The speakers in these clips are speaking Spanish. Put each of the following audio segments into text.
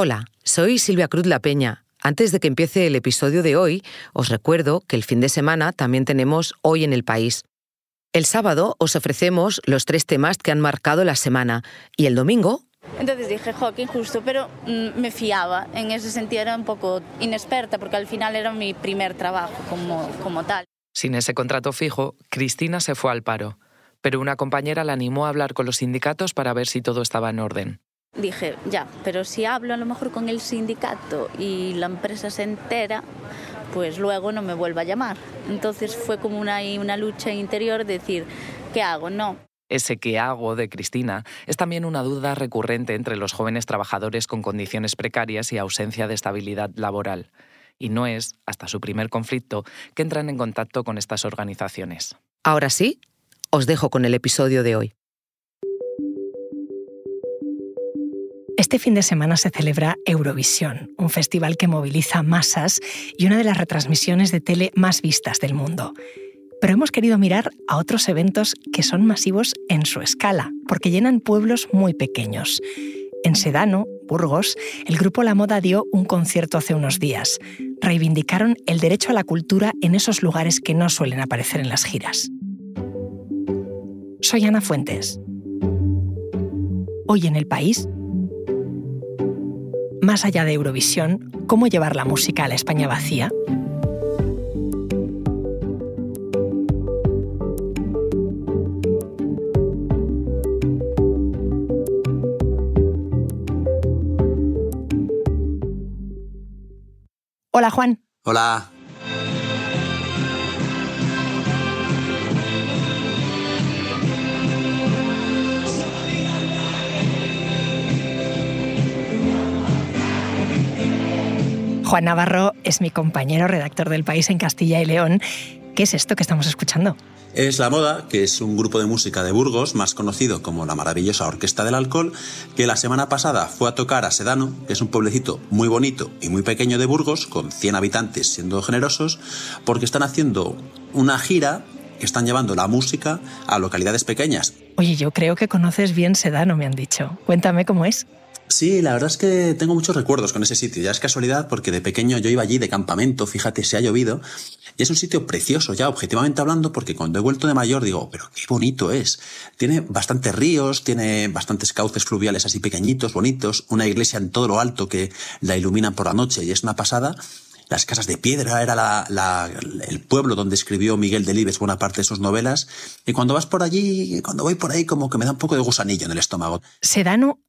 Hola, soy Silvia Cruz La Peña. Antes de que empiece el episodio de hoy, os recuerdo que el fin de semana también tenemos Hoy en el País. El sábado os ofrecemos los tres temas que han marcado la semana y el domingo entonces dije, jo, qué injusto, pero mm, me fiaba. En ese sentido era un poco inexperta porque al final era mi primer trabajo como, como tal. Sin ese contrato fijo, Cristina se fue al paro, pero una compañera la animó a hablar con los sindicatos para ver si todo estaba en orden. Dije, ya, pero si hablo a lo mejor con el sindicato y la empresa se entera, pues luego no me vuelva a llamar. Entonces fue como una, una lucha interior de decir, ¿qué hago? No. Ese qué hago de Cristina es también una duda recurrente entre los jóvenes trabajadores con condiciones precarias y ausencia de estabilidad laboral. Y no es, hasta su primer conflicto, que entran en contacto con estas organizaciones. Ahora sí, os dejo con el episodio de hoy. Este fin de semana se celebra Eurovisión, un festival que moviliza masas y una de las retransmisiones de tele más vistas del mundo. Pero hemos querido mirar a otros eventos que son masivos en su escala, porque llenan pueblos muy pequeños. En Sedano, Burgos, el grupo La Moda dio un concierto hace unos días. Reivindicaron el derecho a la cultura en esos lugares que no suelen aparecer en las giras. Soy Ana Fuentes. Hoy en el país más allá de Eurovisión, cómo llevar la música a la España vacía. Hola Juan. Hola. Juan Navarro es mi compañero redactor del País en Castilla y León. ¿Qué es esto que estamos escuchando? Es La Moda, que es un grupo de música de Burgos, más conocido como la maravillosa Orquesta del Alcohol, que la semana pasada fue a tocar a Sedano, que es un pueblecito muy bonito y muy pequeño de Burgos, con 100 habitantes siendo generosos, porque están haciendo una gira que están llevando la música a localidades pequeñas. Oye, yo creo que conoces bien Sedano, me han dicho. Cuéntame cómo es. Sí, la verdad es que tengo muchos recuerdos con ese sitio. Ya es casualidad porque de pequeño yo iba allí de campamento, fíjate, se ha llovido. Y es un sitio precioso, ya objetivamente hablando, porque cuando he vuelto de mayor digo, pero qué bonito es. Tiene bastantes ríos, tiene bastantes cauces fluviales así pequeñitos, bonitos, una iglesia en todo lo alto que la iluminan por la noche y es una pasada. Las casas de piedra era el pueblo donde escribió Miguel Delibes buena parte de sus novelas. Y cuando vas por allí, cuando voy por ahí, como que me da un poco de gusanillo en el estómago. Sedano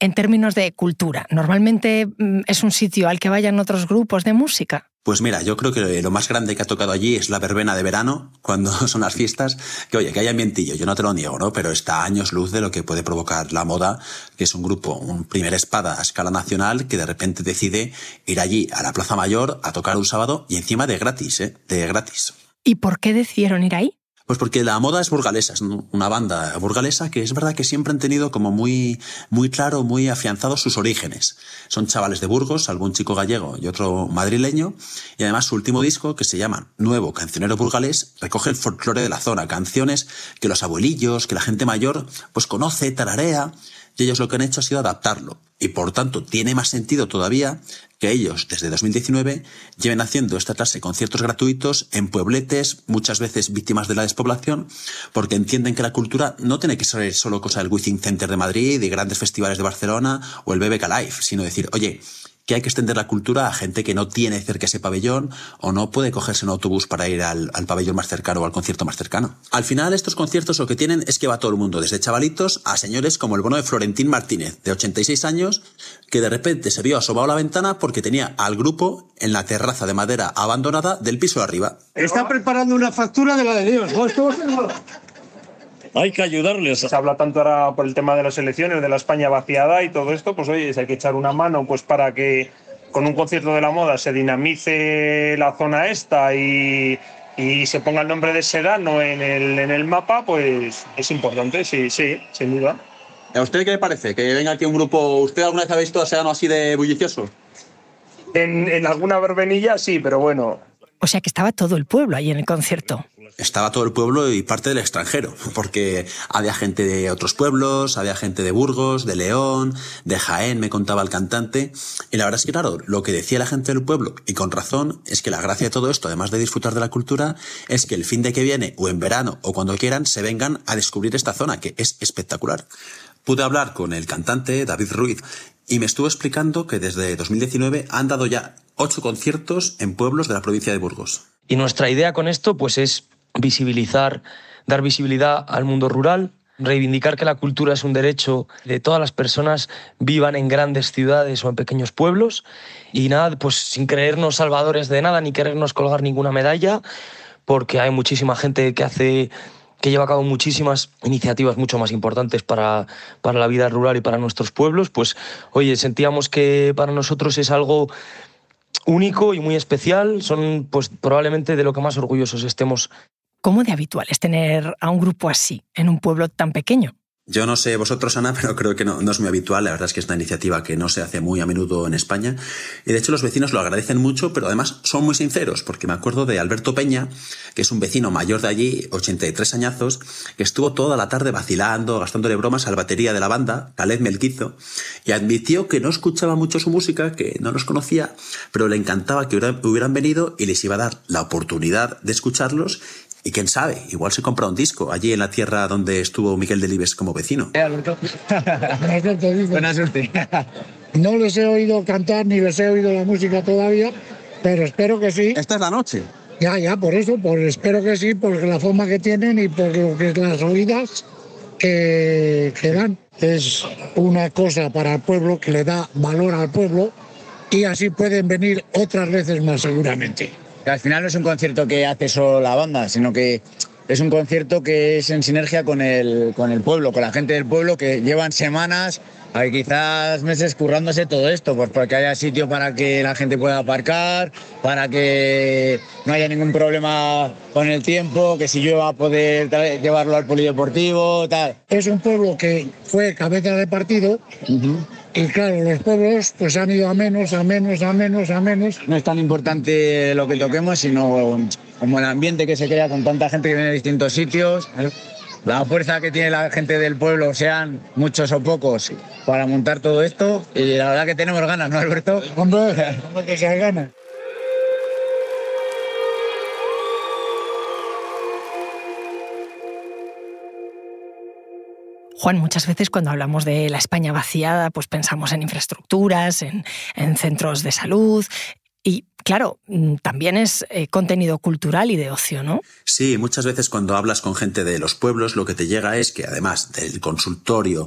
en términos de cultura? ¿Normalmente mm, es un sitio al que vayan otros grupos de música? Pues mira, yo creo que lo más grande que ha tocado allí es la verbena de verano, cuando son las fiestas, que oye, que hay ambientillo, yo no te lo niego, ¿no? Pero está a años luz de lo que puede provocar la moda, que es un grupo, un primer espada a escala nacional, que de repente decide ir allí a la Plaza Mayor a tocar un sábado y encima de gratis, ¿eh? De gratis. ¿Y por qué decidieron ir ahí? Pues porque la moda es burgalesa, es una banda burgalesa que es verdad que siempre han tenido como muy, muy claro, muy afianzados sus orígenes. Son chavales de Burgos, algún chico gallego y otro madrileño, y además su último disco, que se llama Nuevo Cancionero Burgalés, recoge el folclore de la zona, canciones que los abuelillos, que la gente mayor, pues conoce, tararea, y ellos lo que han hecho ha sido adaptarlo. Y por tanto tiene más sentido todavía que ellos desde 2019 lleven haciendo esta clase de conciertos gratuitos en puebletes, muchas veces víctimas de la despoblación, porque entienden que la cultura no tiene que ser solo cosa del Within Center de Madrid y grandes festivales de Barcelona o el BBK Live, sino decir, oye, que hay que extender la cultura a gente que no tiene cerca ese pabellón o no puede cogerse un autobús para ir al, pabellón más cercano o al concierto más cercano. Al final, estos conciertos lo que tienen es que va todo el mundo, desde chavalitos a señores como el bono de Florentín Martínez, de 86 años, que de repente se vio asomado a la ventana porque tenía al grupo en la terraza de madera abandonada del piso de arriba. Está preparando una factura de la de Dios. Hay que ayudarles. Se habla tanto ahora por el tema de las elecciones, de la España vaciada y todo esto, pues oye, hay que echar una mano pues para que con un concierto de la moda se dinamice la zona esta y, se ponga el nombre de Sedano en el, en el mapa, pues es importante, sí, sí, sin duda. ¿A usted qué le parece? Que venga aquí un grupo. ¿Usted alguna vez ha visto a Sedano así de bullicioso? En, en alguna verbenilla sí, pero bueno, o sea que estaba todo el pueblo ahí en el concierto. Estaba todo el pueblo y parte del extranjero, porque había gente de otros pueblos, había gente de Burgos, de León, de Jaén, me contaba el cantante. Y la verdad es que, claro, lo que decía la gente del pueblo, y con razón, es que la gracia de todo esto, además de disfrutar de la cultura, es que el fin de que viene, o en verano, o cuando quieran, se vengan a descubrir esta zona, que es espectacular. Pude hablar con el cantante David Ruiz y me estuvo explicando que desde 2019 han dado ya ocho conciertos en pueblos de la provincia de Burgos. Y nuestra idea con esto pues es visibilizar, dar visibilidad al mundo rural, reivindicar que la cultura es un derecho de todas las personas, vivan en grandes ciudades o en pequeños pueblos, y nada, pues sin creernos salvadores de nada ni querernos colgar ninguna medalla, porque hay muchísima gente que hace que lleva a cabo muchísimas iniciativas mucho más importantes para, para la vida rural y para nuestros pueblos, pues oye, sentíamos que para nosotros es algo único y muy especial, son pues probablemente de lo que más orgullosos estemos. ¿Cómo de habitual es tener a un grupo así en un pueblo tan pequeño? Yo no sé vosotros, Ana, pero creo que no, es muy habitual. La verdad es que es una iniciativa que no se hace muy a menudo en España. Y de hecho los vecinos lo agradecen mucho, pero además son muy sinceros, porque me acuerdo de Alberto Peña, que es un vecino mayor de allí, 83 añazos, que estuvo toda la tarde vacilando, gastándole bromas al batería de la banda, Caled Melquizo, y admitió que no escuchaba mucho su música, que no los conocía, pero le encantaba que hubieran venido y les iba a dar la oportunidad de escucharlos y quién sabe, igual se compra un disco allí en la tierra donde estuvo Miguel Delibes como vecino. Buena suerte. No les he oído cantar ni les he oído la música todavía, pero espero que sí. Esta es la noche. Ya, ya, por eso, por espero que sí, por la forma que tienen y por lo que es las oídas que, que dan. Es una cosa para el pueblo que le da valor al pueblo y así pueden venir otras veces más seguramente al final no es un concierto que hace solo la banda, sino que es un concierto que es en sinergia con el, con el pueblo, con la gente del pueblo que llevan semanas, quizás meses currándose todo esto, pues porque haya sitio para que la gente pueda aparcar, para que no haya ningún problema con el tiempo, que si llueva poder llevarlo al polideportivo, tal. Es un pueblo que fue cabeza de partido. Y claro, los pueblos pues han ido a menos, a menos, a menos, a menos. No es tan importante lo que toquemos, sino como el ambiente que se crea con tanta gente que viene de distintos sitios. La fuerza que tiene la gente del pueblo, sean muchos o pocos, para montar todo esto. Y la verdad que tenemos ganas, ¿no, Alberto? Hombre, que se ganas. Juan, muchas veces cuando hablamos de la España vaciada, pues pensamos en infraestructuras, en, centros de salud, y claro, mm, también es eh, contenido cultural y de ocio, ¿no? Sí, muchas veces cuando hablas con gente de los pueblos, lo que te llega es que además del consultorio,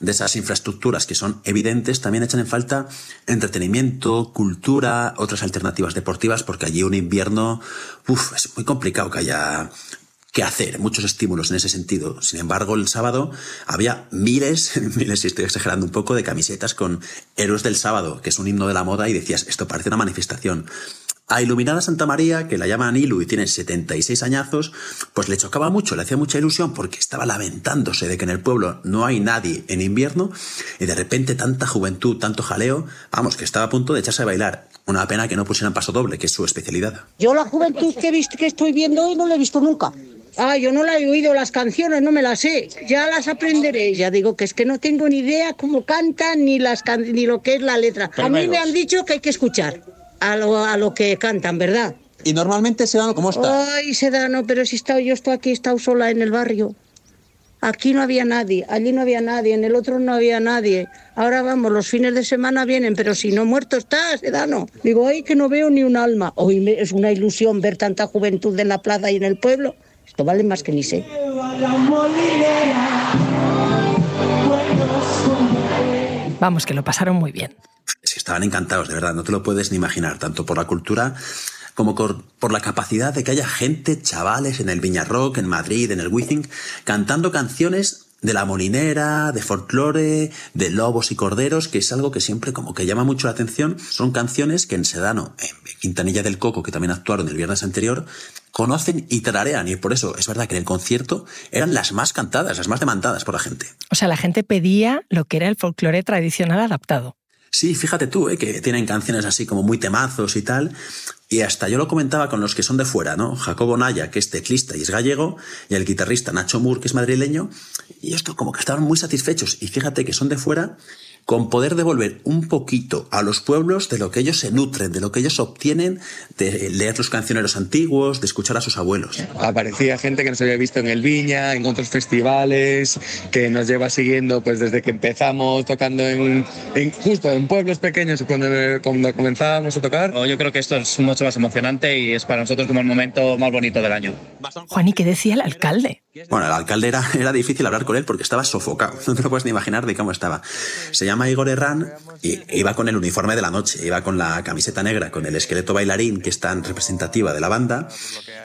de esas infraestructuras que son evidentes, también echan en falta entretenimiento, cultura, otras alternativas deportivas, porque allí un invierno, uf, es muy complicado que haya que hacer, muchos estímulos en ese sentido. Sin embargo, el sábado había miles, miles, si estoy exagerando un poco, de camisetas con Héroes del Sábado, que es un himno de la moda, y decías, esto parece una manifestación. A Iluminada Santa María, que la llaman Ilu y tiene 76 añazos, pues le chocaba mucho, le hacía mucha ilusión porque estaba lamentándose de que en el pueblo no hay nadie en invierno y de repente tanta juventud, tanto jaleo, vamos, que estaba a punto de echarse a bailar. Una pena que no pusieran paso doble, que es su especialidad. Yo la juventud que, he visto, que estoy viendo hoy no la he visto nunca. Ah, yo no la he oído las canciones, no me las sé. Ya las aprenderé. Ya digo que es que no tengo ni idea cómo cantan ni las ni lo que es la letra. a mí me han dicho que hay que escuchar a lo, a lo que cantan, ¿verdad? ¿Y normalmente Sedano cómo está? Ay, Sedano, pero si estado, yo estoy aquí, he estado sola en el barrio. Aquí no había nadie, allí no había nadie, en el otro no había nadie. Ahora vamos, los fines de semana vienen, pero si no muerto estás, Sedano. Digo, ay, que no veo ni un alma. Hoy es una ilusión ver tanta juventud en la plaza y en el pueblo. Esto vale más que ni sé. Vamos, que lo pasaron muy bien. Sí, estaban encantados, de verdad, no te lo puedes ni imaginar, tanto por la cultura como por, la capacidad de que haya gente, chavales, en el Viña Rock, en Madrid, en el Withing, cantando canciones de la molinera, de folclore, de lobos y corderos, que es algo que siempre como que llama mucho la atención. Son canciones que en Sedano, en Quintanilla del Coco, que también actuaron el viernes anterior, conocen y tararean. Y por eso es verdad que en el concierto eran las más cantadas, las más demandadas por la gente. O sea, la gente pedía lo que era el folclore tradicional adaptado. Sí, fíjate tú, ¿eh? que tienen canciones así como muy temazos y tal. Y hasta yo lo comentaba con los que son de fuera, ¿no? Jacobo Naya, que es teclista y es gallego, y el guitarrista Nacho Moore, que es madrileño, y esto como que estaban muy satisfechos. Y fíjate que son de fuera con poder devolver un poquito a los pueblos de lo que ellos se nutren, de lo que ellos obtienen de leer los cancioneros antiguos, de escuchar a sus abuelos. Aparecía gente que nos había visto en el Viña, en otros festivales, que nos lleva siguiendo pues desde que empezamos tocando en, justo en pueblos pequeños cuando, cuando comenzábamos a tocar. Yo creo que esto es mucho más emocionante y es para nosotros como el momento más bonito del año. Juan, ¿y qué decía el alcalde? Bueno, el alcalde era, era difícil hablar con él porque estaba sofocado. No te lo puedes ni imaginar de cómo estaba. Se llama Igor Herrán y iba con el uniforme de la noche, iba con la camiseta negra, con el esqueleto bailarín que es tan representativa de la banda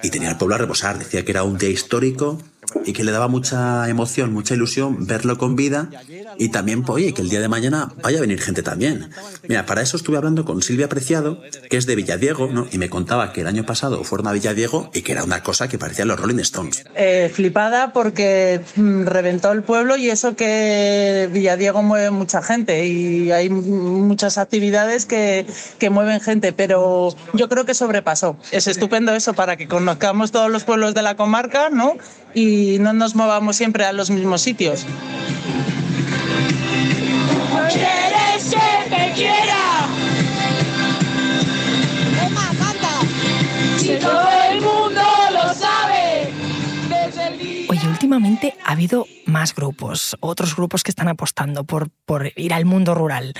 y tenía el pueblo a reposar. Decía que era un día histórico y que le daba mucha emoción, mucha ilusión verlo con vida y también, oye, que el día de mañana vaya a venir gente también. Mira, para eso estuve hablando con Silvia Preciado, que es de Villadiego, ¿no? Y me contaba que el año pasado fueron a Villadiego y que era una cosa que parecía los Rolling Stones. Eh, flipada porque mm, reventó el pueblo y eso que Villadiego mueve mucha gente y hay muchas actividades que, que mueven gente, pero yo creo que sobrepasó. Es estupendo eso para que conozcamos todos los pueblos de la comarca, ¿no? Y no nos movamos siempre a los mismos sitios. Oye, últimamente ha habido más grupos, otros grupos que están apostando por, por ir al mundo rural.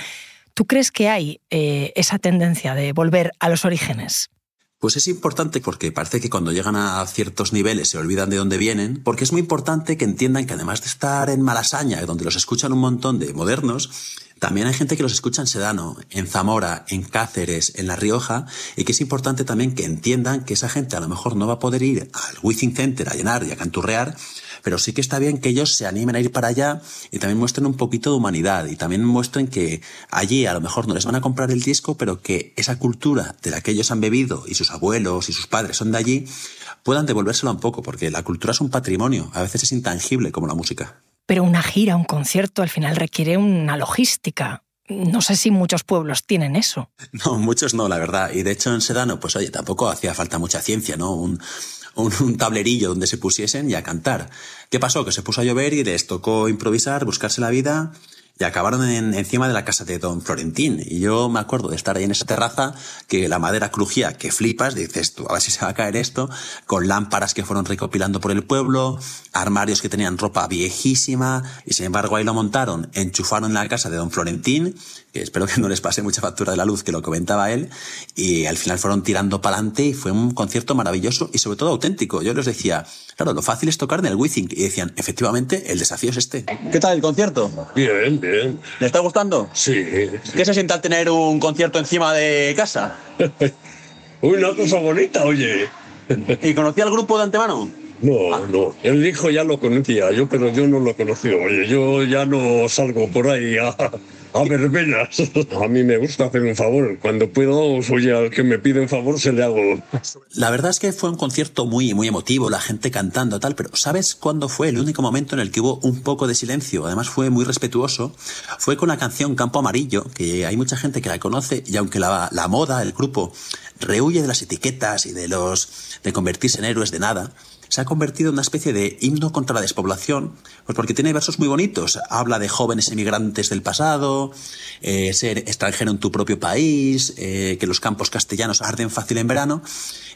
¿Tú crees que hay eh, esa tendencia de volver a los orígenes? Pues es importante porque parece que cuando llegan a ciertos niveles se olvidan de dónde vienen, porque es muy importante que entiendan que además de estar en Malasaña, donde los escuchan un montón de modernos, también hay gente que los escucha en Sedano, en Zamora, en Cáceres, en La Rioja, y que es importante también que entiendan que esa gente a lo mejor no va a poder ir al Wizzing Center a llenar y a canturrear, pero sí que está bien que ellos se animen a ir para allá y también muestren un poquito de humanidad y también muestren que allí a lo mejor no les van a comprar el disco, pero que esa cultura de la que ellos han bebido y sus abuelos y sus padres son de allí, puedan devolvérsela un poco, porque la cultura es un patrimonio, a veces es intangible como la música. Pero una gira, un concierto, al final requiere una logística. No sé si muchos pueblos tienen eso. No, muchos no, la verdad. Y de hecho en Sedano, pues oye, tampoco hacía falta mucha ciencia, ¿no? Un, un, tablerillo donde se pusiesen y a cantar. ¿Qué pasó? Que se puso a llover y les tocó improvisar, buscarse la vida y acabaron en, encima de la casa de don Florentín. Y yo me acuerdo de estar ahí en esa terraza, que la madera crujía, que flipas, dices tú, a ver si se va a caer esto, con lámparas que fueron recopilando por el pueblo, armarios que tenían ropa viejísima, y sin embargo ahí lo montaron, enchufaron en la casa de don Florentín, que espero que no les pase mucha factura de la luz, que lo comentaba él, y al final fueron tirando para adelante y fue un concierto maravilloso y sobre todo auténtico. Yo les decía, claro, lo fácil es tocar en el Wizzing, y decían, efectivamente, el desafío es este. ¿Qué tal el concierto? Bien, bien. ¿Le está gustando? Sí. ¿Qué se siente al tener un concierto encima de casa? Una cosa bonita, oye. ¿Y conocía al grupo de antemano? No, no. El hijo ya lo conocía, yo, pero yo no lo conocí. Oye, yo ya no salgo por ahí a, a verbenas. A mí me gusta hacer un favor. Cuando puedo, oye, al que me pide un favor se le hago. La verdad es que fue un concierto muy, muy emotivo, la gente cantando tal, pero ¿sabes cuándo fue el único momento en el que hubo un poco de silencio? Además fue muy respetuoso. Fue con la canción Campo Amarillo, que hay mucha gente que la conoce y aunque la, la moda, el grupo, rehuye de las etiquetas y de los de convertirse en héroes de nada, se ha convertido en una especie de himno contra la despoblación, pues porque tiene versos muy bonitos. Habla de jóvenes emigrantes del pasado, eh, ser extranjero en tu propio país, eh, que los campos castellanos arden fácil en verano.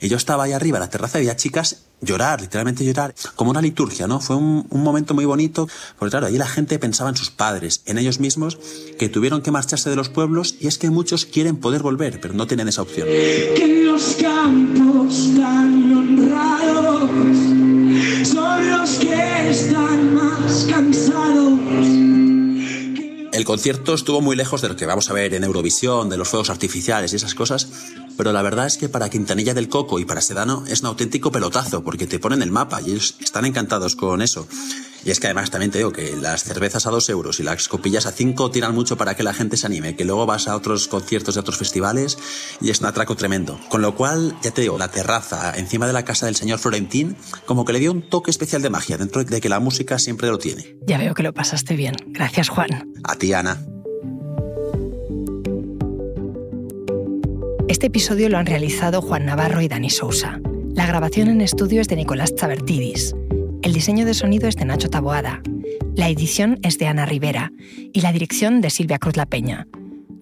Y yo estaba ahí arriba en la terraza y había chicas llorar, literalmente llorar, como una liturgia, ¿no? Fue un, momento muy bonito, porque claro, ahí la gente pensaba en sus padres, en ellos mismos, que tuvieron que marcharse de los pueblos, y es que muchos quieren poder volver, pero no tienen esa opción. En campos tan honrados son los que están más cansados. El concierto estuvo muy lejos de lo que vamos a ver en Eurovisión, de los fuegos artificiales y esas cosas, pero la verdad es que para Quintanilla del Coco y para Sedano es un auténtico pelotazo, porque te ponen el mapa y ellos están encantados con eso. Y es que además también te digo que las cervezas a dos euros y las copillas a cinco tiran mucho para que la gente se anime, que luego vas a otros conciertos de otros festivales y es un atraco tremendo. Con lo cual, ya te digo, la terraza encima de la casa del señor Florentín, como que le dio un toque especial de magia, dentro de que la música siempre lo tiene. Ya veo que lo pasaste bien. Gracias, Juan. A ti, Ana. Este episodio lo han realizado Juan Navarro y Dani Sousa. La grabación en estudio es de Nicolás Chabertidis. El diseño de sonido es de Nacho Taboada. La edición es de Ana Rivera y la dirección de Silvia Cruz La Peña.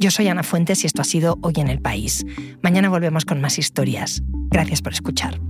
Yo soy Ana Fuentes y esto ha sido Hoy en el País. Mañana volvemos con más historias. Gracias por escuchar.